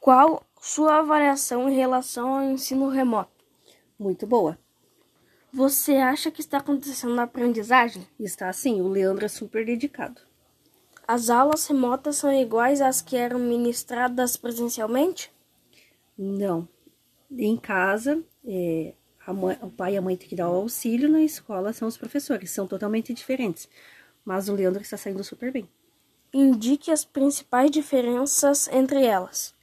Qual sua avaliação em relação ao ensino remoto? Muito boa. Você acha que está acontecendo na aprendizagem? Está sim, o Leandro é super dedicado. As aulas remotas são iguais às que eram ministradas presencialmente? Não. Em casa, é, mãe, o pai e a mãe têm que dar o auxílio, na escola são os professores, são totalmente diferentes. Mas o Leandro está saindo super bem. Indique as principais diferenças entre elas.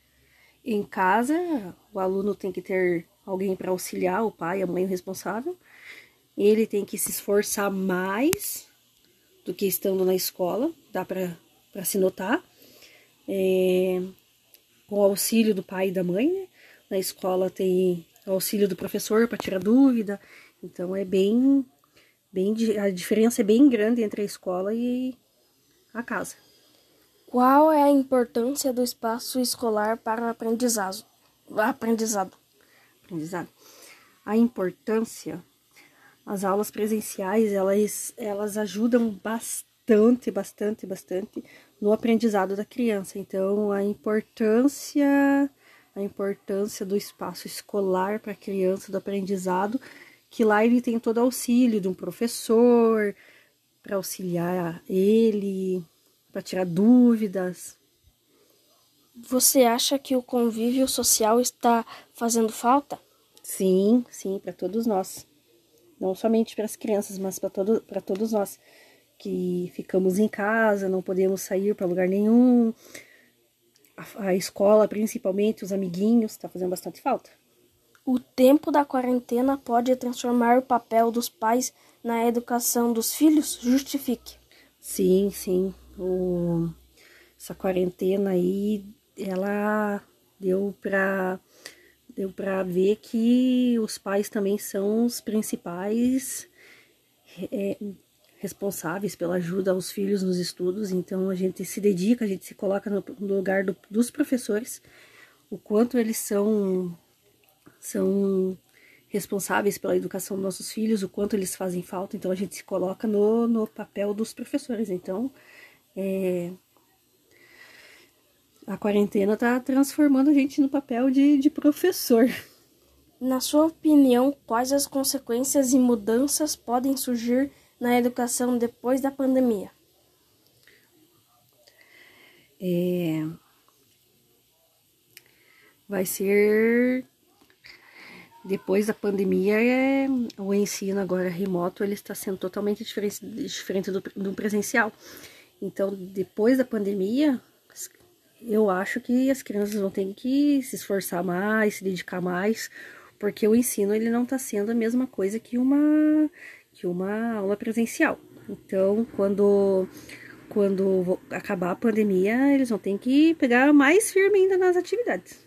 Em casa, o aluno tem que ter alguém para auxiliar, o pai, a mãe, o responsável. Ele tem que se esforçar mais do que estando na escola, dá para se notar. É, com o auxílio do pai e da mãe, né? Na escola tem o auxílio do professor para tirar dúvida. Então é bem, bem a diferença é bem grande entre a escola e a casa. Qual é a importância do espaço escolar para o aprendizado? Aprendizado. aprendizado. A importância, as aulas presenciais, elas, elas ajudam bastante, bastante, bastante no aprendizado da criança. Então, a importância, a importância do espaço escolar para a criança, do aprendizado, que lá ele tem todo auxílio de um professor para auxiliar ele, para tirar dúvidas. Você acha que o convívio social está fazendo falta? Sim, sim, para todos nós. Não somente para as crianças, mas para todo, todos nós que ficamos em casa, não podemos sair para lugar nenhum. A, a escola, principalmente, os amiguinhos, está fazendo bastante falta. O tempo da quarentena pode transformar o papel dos pais na educação dos filhos? Justifique. Sim, sim o, essa quarentena aí, ela deu para deu para ver que os pais também são os principais é, responsáveis pela ajuda aos filhos nos estudos. Então a gente se dedica, a gente se coloca no, no lugar do, dos professores, o quanto eles são são responsáveis pela educação dos nossos filhos, o quanto eles fazem falta. Então a gente se coloca no, no papel dos professores. Então é, a quarentena tá transformando a gente no papel de, de professor. Na sua opinião, quais as consequências e mudanças podem surgir na educação depois da pandemia? É, vai ser depois da pandemia é, o ensino agora remoto ele está sendo totalmente diferente, diferente do, do presencial então, depois da pandemia, eu acho que as crianças vão ter que se esforçar mais, se dedicar mais, porque o ensino ele não está sendo a mesma coisa que uma que uma aula presencial. Então, quando quando acabar a pandemia, eles vão ter que pegar mais firme ainda nas atividades.